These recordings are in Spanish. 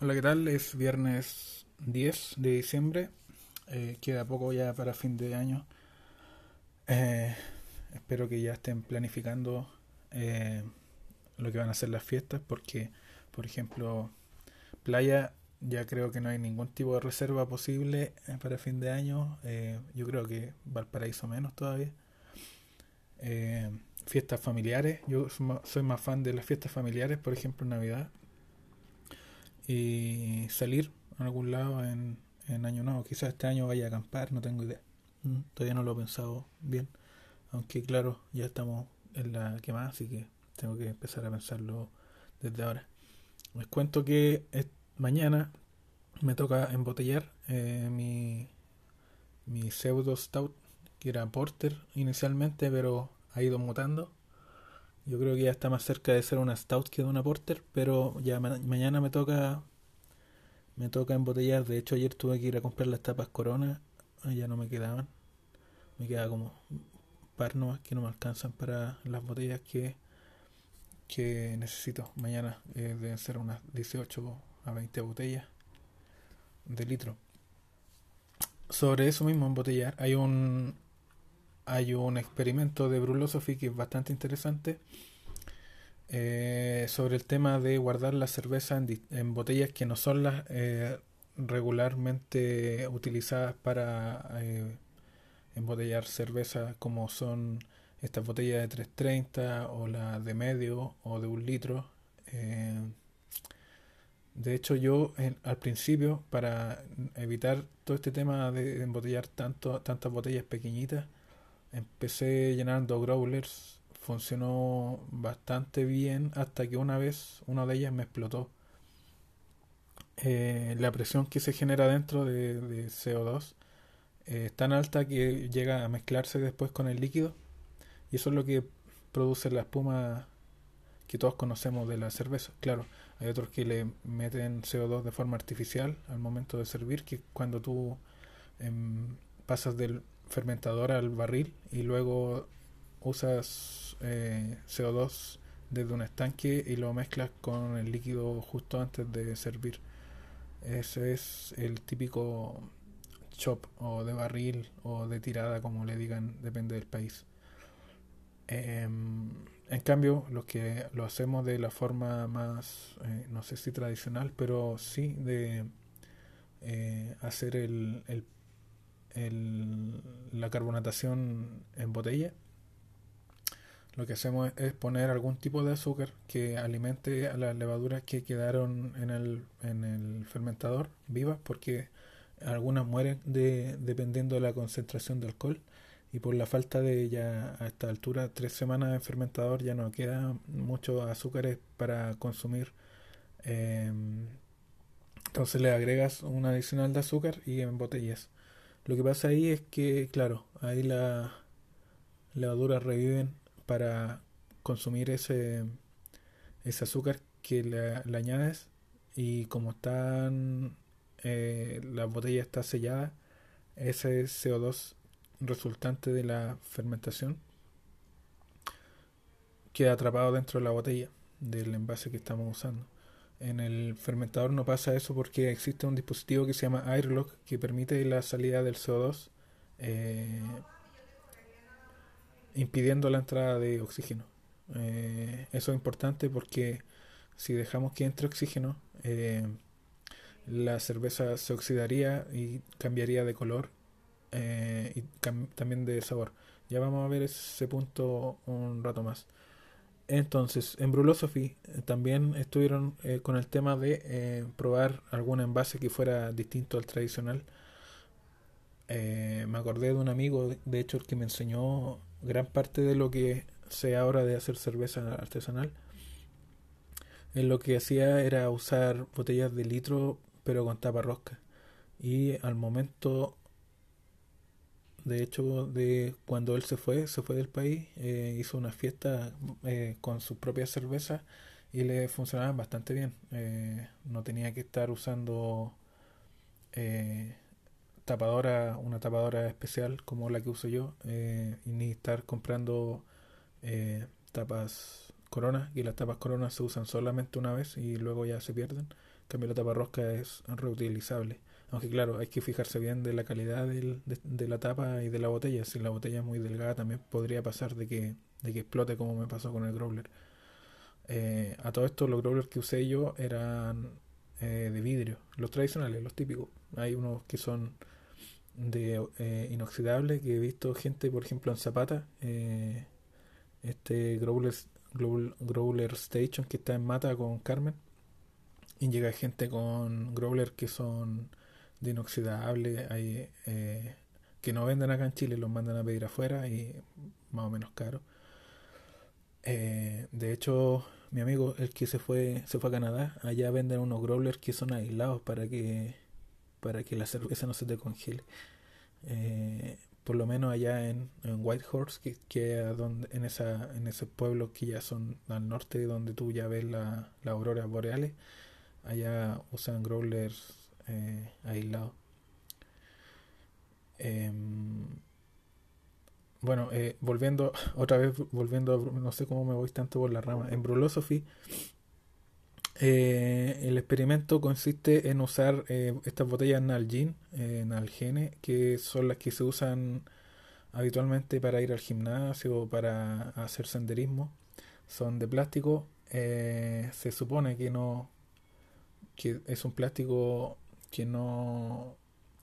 Hola, ¿qué tal? Es viernes 10 de diciembre. Eh, queda poco ya para fin de año. Eh, espero que ya estén planificando eh, lo que van a ser las fiestas porque, por ejemplo, playa, ya creo que no hay ningún tipo de reserva posible para fin de año. yo creo que Valparaíso menos todavía. fiestas familiares, yo soy más fan de las fiestas familiares, por ejemplo, Navidad y salir a algún lado en, en año nuevo. Quizás este año vaya a acampar, no tengo idea. Mm, todavía no lo he pensado bien. Aunque claro, ya estamos en la quemada, así que tengo que empezar a pensarlo desde ahora. Les cuento que mañana me toca embotellar eh, mi, mi pseudo stout, que era porter inicialmente, pero ha ido mutando yo creo que ya está más cerca de ser una stout que de una porter, pero ya mañana me toca me toca embotellar. De hecho, ayer tuve que ir a comprar las tapas Corona, ya no me quedaban. Me queda como par nomás que no me alcanzan para las botellas que que necesito. Mañana eh, deben ser unas 18 a 20 botellas de litro. Sobre eso mismo, embotellar, hay un hay un experimento de Brulosophy que es bastante interesante eh, sobre el tema de guardar la cerveza en, botellas que no son las eh, regularmente utilizadas para eh, embotellar cerveza como son estas botellas de 330 o la de medio o de un litro de hecho yo al principio para evitar todo este tema de embotellar tanto, tantas botellas pequeñitas Empecé llenando growlers, funcionó bastante bien hasta que una vez una de ellas me explotó. Eh, la presión que se genera dentro de, CO2 eh, es tan alta que llega a mezclarse después con el líquido y eso es lo que produce la espuma que todos conocemos de la cerveza. Claro, hay otros que le meten CO2 de forma artificial al momento de servir, que cuando tú em, pasas del fermentador al barril y luego usas eh, CO2 desde un estanque y lo mezclas con el líquido justo antes de servir. Ese es el típico chop o de barril o de tirada, como le digan, depende del país. Em, en cambio, los que lo hacemos de la forma más, eh, no sé si tradicional, pero sí de eh, hacer el, el la carbonatación en botella, lo que hacemos es poner algún tipo de azúcar que alimente a las levaduras que quedaron en el, en el fermentador vivas, porque algunas mueren de, dependiendo de la concentración de alcohol y por la falta de ya a esta altura tres semanas en fermentador ya no queda muchos azúcares para consumir em, entonces le agregas un adicional de azúcar y en botellas lo que pasa ahí es que, claro, ahí las levaduras reviven para consumir ese, ese azúcar que le, añades y como están eh, la botella está sellada, ese CO2 resultante de la fermentación queda atrapado dentro de la botella del envase que estamos usando. En el fermentador no pasa eso porque existe un dispositivo que se llama Airlock que permite la salida del CO2 eh, impidiendo la entrada de oxígeno. Eh, eso es importante porque si dejamos que entre oxígeno, eh, la cerveza se oxidaría y cambiaría de color y también de sabor. Ya vamos a ver ese punto un rato más. Entonces, en Brulosophy eh, también estuvieron eh, con el tema de eh, probar algún envase que fuera distinto al tradicional. me acordé de un amigo, de hecho, el que me enseñó gran parte de lo que sé ahora de hacer cerveza artesanal. Él lo que hacía era usar botellas de litro, pero con tapa rosca. Y al momento de hecho, de cuando él se fue, se fue del país, eh, hizo una fiesta eh, con sus propias cervezas y le funcionaban bastante bien. Eh, no tenía que estar usando tapadora, una tapadora especial como la que uso yo, y ni estar comprando tapas Corona, y las tapas Corona se usan solamente una vez y luego ya se pierden. En cambio, la tapa rosca es reutilizable. Aunque claro, hay que fijarse bien de la calidad del, de, la tapa y de la botella. Si la botella es muy delgada también podría pasar de que, de que explote como me pasó con el growler. Eh, a todo esto los growlers que usé yo eran eh, de vidrio, los tradicionales, los típicos. Hay unos que son de eh, inoxidable que he visto gente, por ejemplo, en Zapata, este growler, growler, Station que está en Mata con Carmen, y llega gente con growler que son de inoxidable, hay que no venden acá en Chile, los mandan a pedir afuera y más o menos caro. Eh, de hecho, mi amigo, el que se fue, se fue a Canadá, allá venden unos growlers que son aislados para que, para que la cerveza no se te congele. Eh, por lo menos allá en, en Whitehorse, que, que donde, en, esa, en ese pueblo que ya son al norte, donde tú ya ves la, la aurora boreales, allá usan growlers eh, aislados. Em, bueno, eh, volviendo, otra vez, volviendo, no sé cómo me voy tanto por la rama. En Brulosophy, eh, el experimento consiste en usar estas botellas Nalgene, Nalgene, que son las que se usan habitualmente para ir al gimnasio o para hacer senderismo. Son de plástico. se supone que no, que es un plástico que no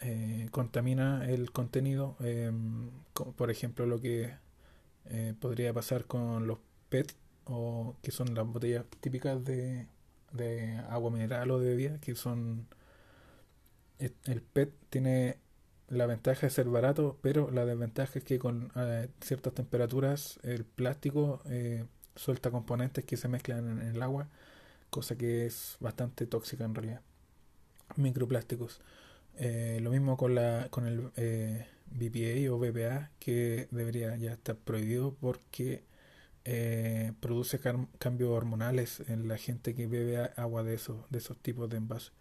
eh, contamina el contenido, em, por ejemplo lo que eh, podría pasar con los PET o que son las botellas típicas de, de agua mineral o de bebida, que son el PET tiene la ventaja de ser barato, pero la desventaja es que con eh, ciertas temperaturas el plástico suelta componentes que se mezclan en el agua, cosa que es bastante tóxica en realidad. Microplásticos. Eh, lo mismo con, la, con el eh, BPA o BPA, que debería ya estar prohibido porque eh, produce cambios hormonales en la gente que bebe agua de esos, de esos tipos de envases.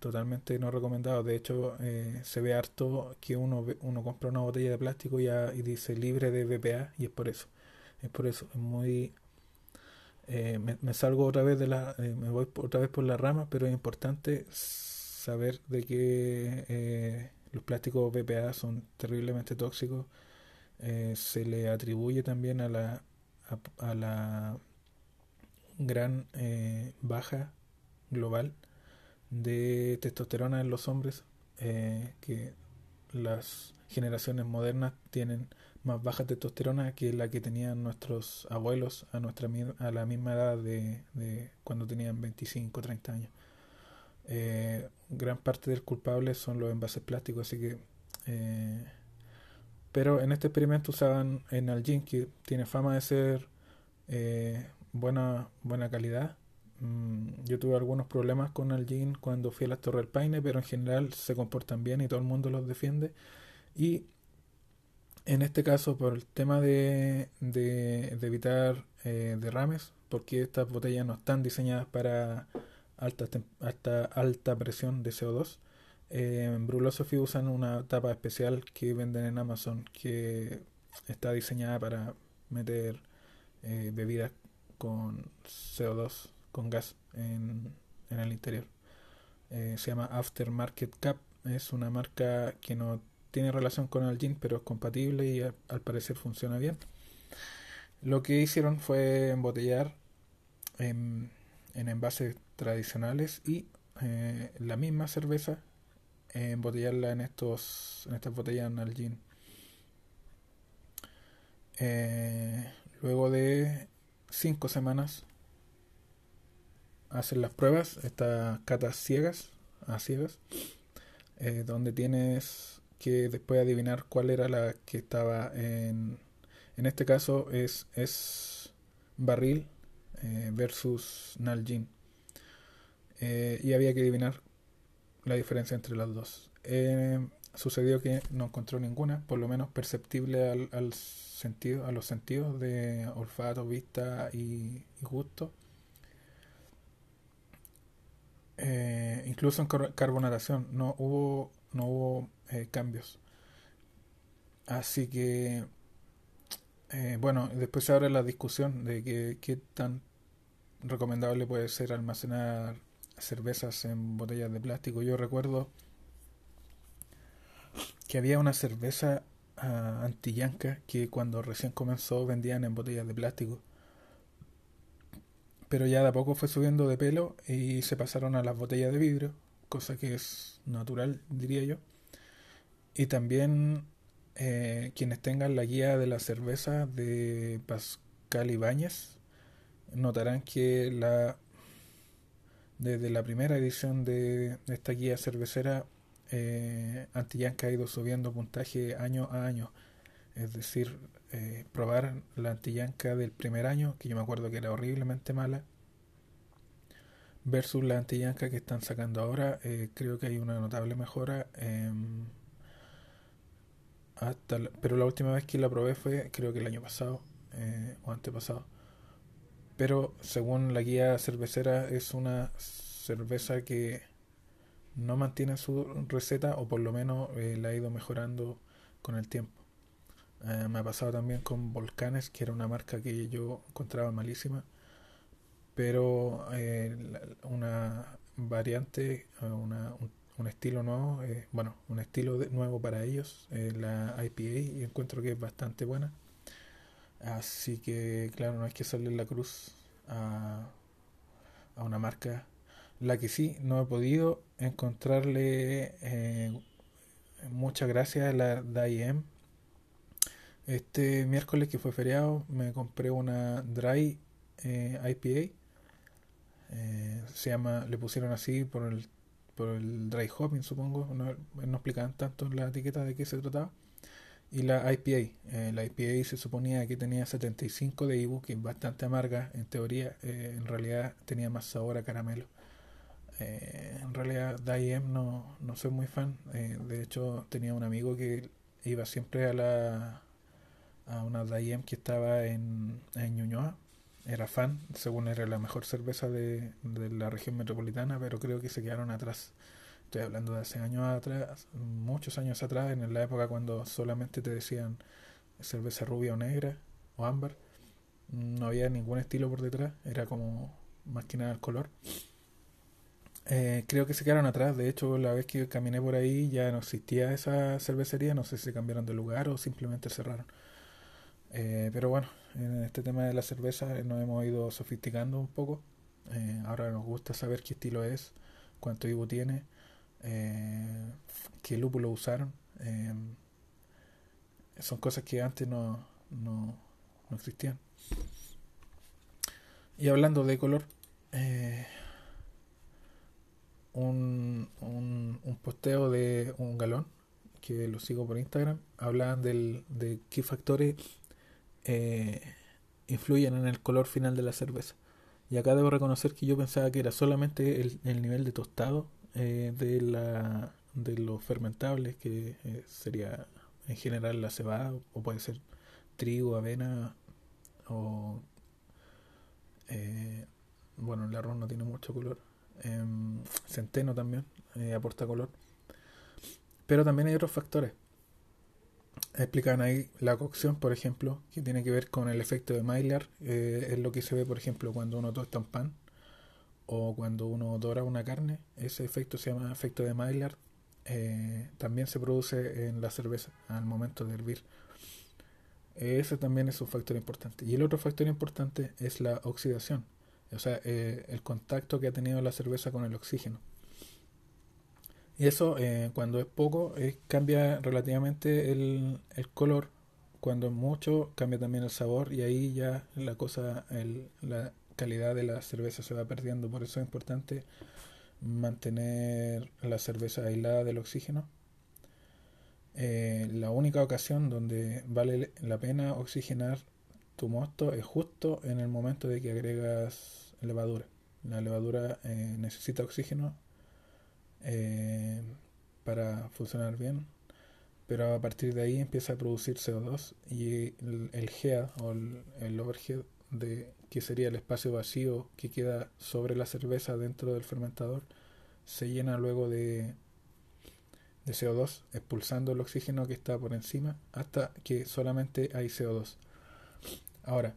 totalmente no recomendado. De hecho, se ve harto que uno, uno compra una botella de plástico y, y dice libre de BPA y es por eso. Es por eso. Es muy me, me, salgo otra vez de la me voy otra vez por la rama pero es importante saber de que eh, los plásticos BPA son terriblemente tóxicos. Eh, se le atribuye también a la, a, la gran eh, baja global de testosterona en los hombres, que las generaciones modernas tienen más baja testosterona que la que tenían nuestros abuelos a nuestra a la misma edad de, cuando tenían 25 30 años eh, gran parte del culpable son los envases plásticos, así que... Eh, pero en este experimento usaban Enalgin, que tiene fama de ser eh, buena, buena calidad. Mm, yo tuve algunos problemas con Algin cuando fui a la Torre del Paine, pero en general se comportan bien y todo el mundo los defiende. Y en este caso, por el tema de, evitar eh, derrames, porque estas botellas no están diseñadas para alta, presión de CO2. Eh, en Brulosophy usan una tapa especial que venden en Amazon que está diseñada para meter eh, bebidas con CO2, con gas en, en el interior. Eh, se llama Aftermarket Cap. Es una marca que no tiene relación con el gin, pero es compatible y al, parecer funciona bien. Lo que hicieron fue embotellar en, en envases tradicionales y eh, la misma cerveza eh, embotellarla en estos en estas botellas Nalgene eh, luego de cinco semanas hacen las pruebas estas catas ciegas a ciegas eh, donde tienes que después adivinar cuál era la que estaba en en este caso es es barril versus Nalgene eh, y había que adivinar la diferencia entre las dos. Eh, sucedió que no encontró ninguna, por lo menos perceptible al, al sentido, a los sentidos de olfato, vista y, gusto. Eh, incluso en carbonatación no hubo no hubo cambios así que Eh, bueno, después se abre la discusión de que, qué tan recomendable puede ser almacenar cervezas en botellas de plástico. Yo recuerdo que había una cerveza uh, antillanca que cuando recién comenzó vendían en botellas de plástico. Pero ya de a poco fue subiendo de pelo y se pasaron a las botellas de vidrio, cosa que es natural, diría yo. Y también eh, quienes tengan la guía de la cerveza de Pascal Ibáñez notarán que la desde la primera edición de esta guía cervecera eh, Antillanca ha ido subiendo puntaje año a año. Es decir, eh, probar la Antillanca del primer año, que yo me acuerdo que era horriblemente mala, versus la Antillanca que están sacando ahora, creo que hay una notable mejora. Hasta pero la última vez que la probé fue creo que el año pasado eh, o antepasado. Pero según la guía cervecera es una cerveza que no mantiene su receta o por lo menos eh, la ha ido mejorando con el tiempo. Eh, me ha pasado también con Volcanes, que era una marca que yo encontraba malísima, pero una variante, una, un un estilo nuevo, eh, bueno, un estilo nuevo para ellos, eh, la IPA, y encuentro que es bastante buena. Así que, claro, no hay que salir la cruz a, a una marca. La que sí, no he podido encontrarle eh, muchas gracias a la DIM. Este miércoles que fue feriado me compré una Dry IPA. se llama, le pusieron así por el por el dry hopping, supongo. No, explicaban tanto en la etiqueta de qué se trataba. Y la IPA. Eh, la IPA se suponía que tenía 75 de IBU, que es bastante amarga en teoría. Eh, en realidad tenía más sabor a caramelo. Eh, en realidad, DIM no, no soy muy fan. de hecho, tenía un amigo que iba siempre a la a una DIM que estaba en, en Ñuñoa era fan, según era la mejor cerveza de, la región metropolitana, pero creo que se quedaron atrás. Estoy hablando de hace años atrás, muchos años atrás, en la época cuando solamente te decían cerveza rubia o negra o ámbar. No había ningún estilo por detrás, era como más que nada el color. Eh, creo que se quedaron atrás, de hecho la vez que caminé por ahí ya no existía esa cervecería, no sé si cambiaron de lugar o simplemente cerraron. Eh, pero bueno, en este tema de la cerveza nos hemos ido sofisticando un poco. Eh, ahora nos gusta saber qué estilo es, cuánto IBU tiene, eh, qué lúpulo usaron. son cosas que antes no, no, no, existían. Y hablando de color, un, un, un posteo de un galón que lo sigo por Instagram, hablaban del, de qué factores eh, influyen en el color final de la cerveza. Y acá debo reconocer que yo pensaba que era solamente el, nivel de tostado eh, de, la, de los fermentables, que eh, sería en general la cebada, o puede ser trigo, avena, o bueno, el arroz no tiene mucho color. Em, centeno también aporta color. Pero también hay otros factores explican ahí la cocción, por ejemplo, que tiene que ver con el efecto de Maillard. Eh, es lo que se ve, por ejemplo, cuando uno tosta un pan o cuando uno dora una carne. Ese efecto se llama efecto de Maillard. Eh, también se produce en la cerveza al momento de hervir. Ese también es un factor importante. Y el otro factor importante es la oxidación, o sea, eh, el contacto que ha tenido la cerveza con el oxígeno. Y eso, eh, cuando es poco, eh, cambia relativamente el, el, color. Cuando es mucho, cambia también el sabor. Y ahí ya la cosa, la calidad de la cerveza se va perdiendo. Por eso es importante mantener la cerveza aislada del oxígeno. Eh, la única ocasión donde vale la pena oxigenar tu mosto es justo en el momento de que agregas levadura. La levadura necesita oxígeno eh, para funcionar bien. Pero a partir de ahí empieza a producir CO2 y el, el head o el, overhead de que sería el espacio vacío que queda sobre la cerveza dentro del fermentador se llena luego de, de CO2 expulsando el oxígeno que está por encima hasta que solamente hay CO2 Ahora,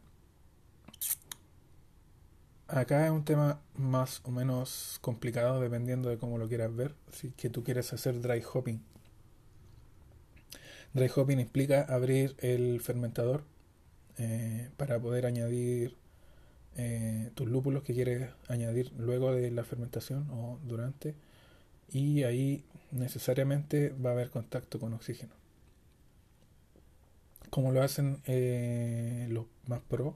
acá es un tema más o menos complicado dependiendo de cómo lo quieras ver. Si que tú quieres hacer dry hopping. Dry hopping implica abrir el fermentador eh, para poder añadir eh, tus lúpulos que quieres añadir luego de la fermentación o durante y ahí necesariamente va a haber contacto con oxígeno. Como lo hacen eh, los más pro,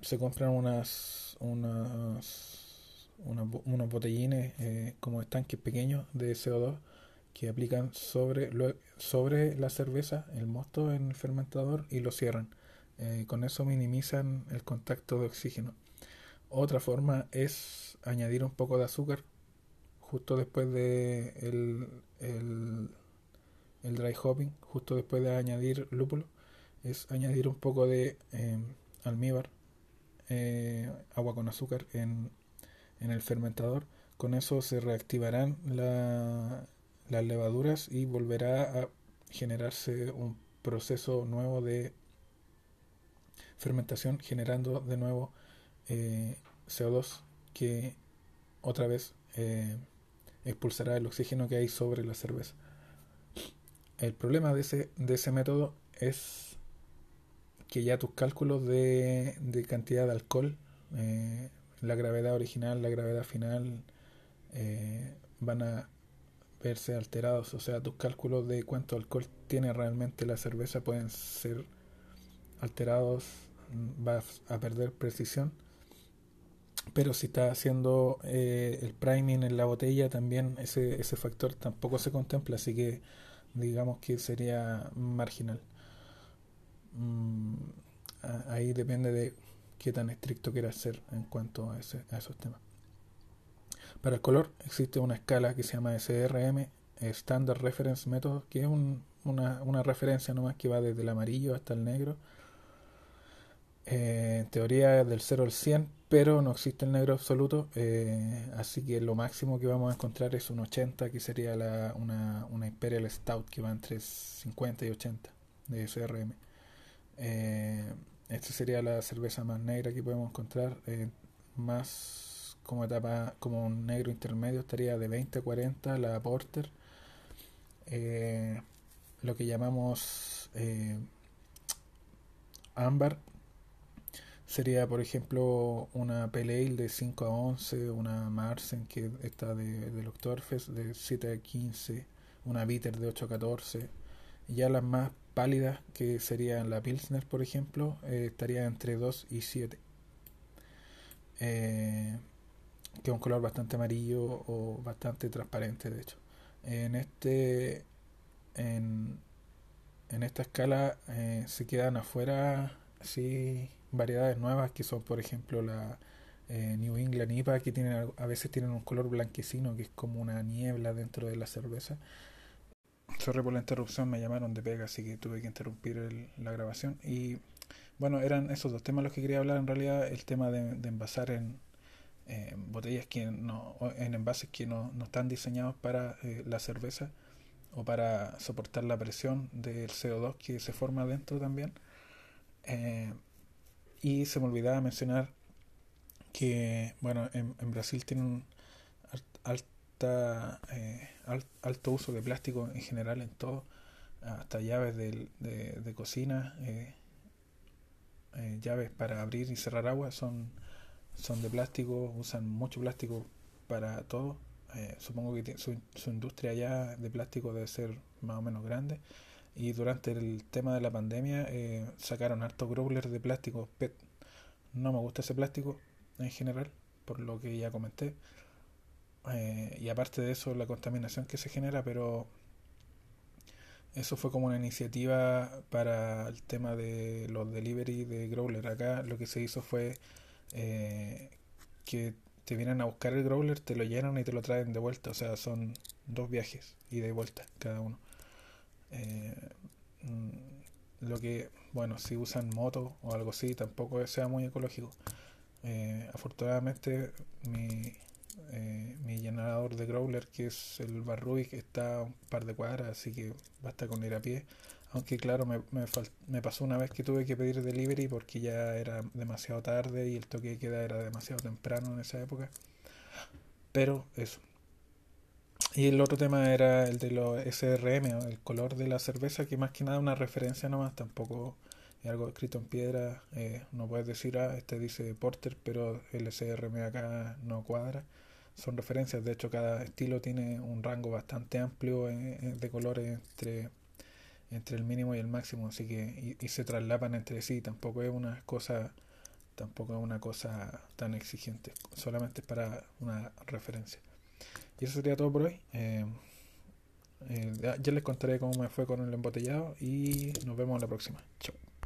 se compran unas, unas, unos botellines como estanques pequeños de CO2 que aplican sobre, sobre la cerveza, el mosto en el fermentador y lo cierran. Eh, con eso minimizan el contacto de oxígeno. Otra forma es añadir un poco de azúcar justo después de el, el, dry hopping, justo después de añadir lúpulo, es añadir un poco de em, almíbar, eh, agua con azúcar en, en, el fermentador. Con eso se reactivarán las levaduras y volverá a generarse un proceso nuevo de fermentación generando de nuevo eh, CO2 que otra vez eh, expulsará el oxígeno que hay sobre la cerveza. El problema de ese, de ese método es que ya tus cálculos de, de cantidad de alcohol, eh, la gravedad original, la gravedad final, van a verse alterados. O sea, tus cálculos de cuánto alcohol tiene realmente la cerveza pueden ser alterados vas a perder precisión. Pero si está haciendo eh, el priming en la botella, también ese, ese factor tampoco se contempla, así que digamos que sería marginal. Mm, ahí depende de qué tan estricto quieras ser en cuanto a, ese, a esos temas. Para el color existe una escala que se llama SRM, Standard Reference Method, que es una, una referencia nomás que va desde el amarillo hasta el negro eh, en teoría es del 0 al 100, pero no existe el negro absoluto, eh, así que lo máximo que vamos a encontrar es un 80, que sería la, una, una Imperial Stout que va entre 50 y 80 de SRM. Eh, esta sería la cerveza más negra que podemos encontrar, más como etapa, como un negro intermedio estaría de 20 a 40 la Porter. lo que llamamos ámbar sería, por ejemplo, una Pale de 5 a 11, una Marsen que está de, de Oktoberfest de 7 a 15, una Bitter de 8 a 14. Y ya las más pálidas, que serían la Pilsner, por ejemplo, eh, estaría entre 2 y 7. Eh, que es un color bastante amarillo o bastante transparente, de hecho. En este en, en esta escala eh, se quedan afuera sí variedades nuevas que son por ejemplo la New England IPA que tienen a veces tienen un color blanquecino que es como una niebla dentro de la cerveza sorry por la interrupción me llamaron de pega así que tuve que interrumpir la grabación. Y bueno eran esos dos temas los que quería hablar en realidad el tema de, envasar en eh, botellas que no en envases que no, no están diseñados para eh, la cerveza o para soportar la presión del CO2 que se forma dentro también. Eh, y se me olvidaba mencionar que, bueno, en, Brasil tienen eh, alto uso de plástico en general en todo, hasta llaves de, de, cocina, eh, eh, llaves para abrir y cerrar agua son, son de plástico, usan mucho plástico para todo. supongo que su, su industria ya de plástico debe ser más o menos grande y durante el tema de la pandemia sacaron hartos growlers de plástico PET. No me gusta ese plástico en general, por lo que ya comenté. Eh, y aparte de eso, la contaminación que se genera, pero eso fue como una iniciativa para el tema de los delivery de growler. Acá lo que se hizo fue eh, que te vienen a buscar el growler, te lo llenan y te lo traen de vuelta. O sea, son dos viajes y de vuelta cada uno. Eh, mm, lo que, bueno, si usan moto o algo así, tampoco sea muy ecológico. Afortunadamente, mi, eh, mi generador de growler, que es el que está a un par de cuadras, así que basta con ir a pie. Aunque claro, me, me, me, pasó una vez que tuve que pedir delivery porque ya era demasiado tarde y el toque de queda era demasiado temprano en esa época. Pero eso. Y el otro tema era el de los SRM, el color de la cerveza, que más que nada una referencia nomás, tampoco es algo escrito en piedra. Eh, no puedes decir, ah, este dice Porter, pero el SRM acá no cuadra. Son referencias, de hecho cada estilo tiene un rango bastante amplio de colores entre entre el mínimo y el máximo, así que y, se traslapan entre sí, tampoco es una cosa tampoco es una cosa tan exigente, solamente es para una referencia. Y eso sería todo por hoy. Eh, eh, ya les contaré cómo me fue con el embotellado y nos vemos la próxima. Chao.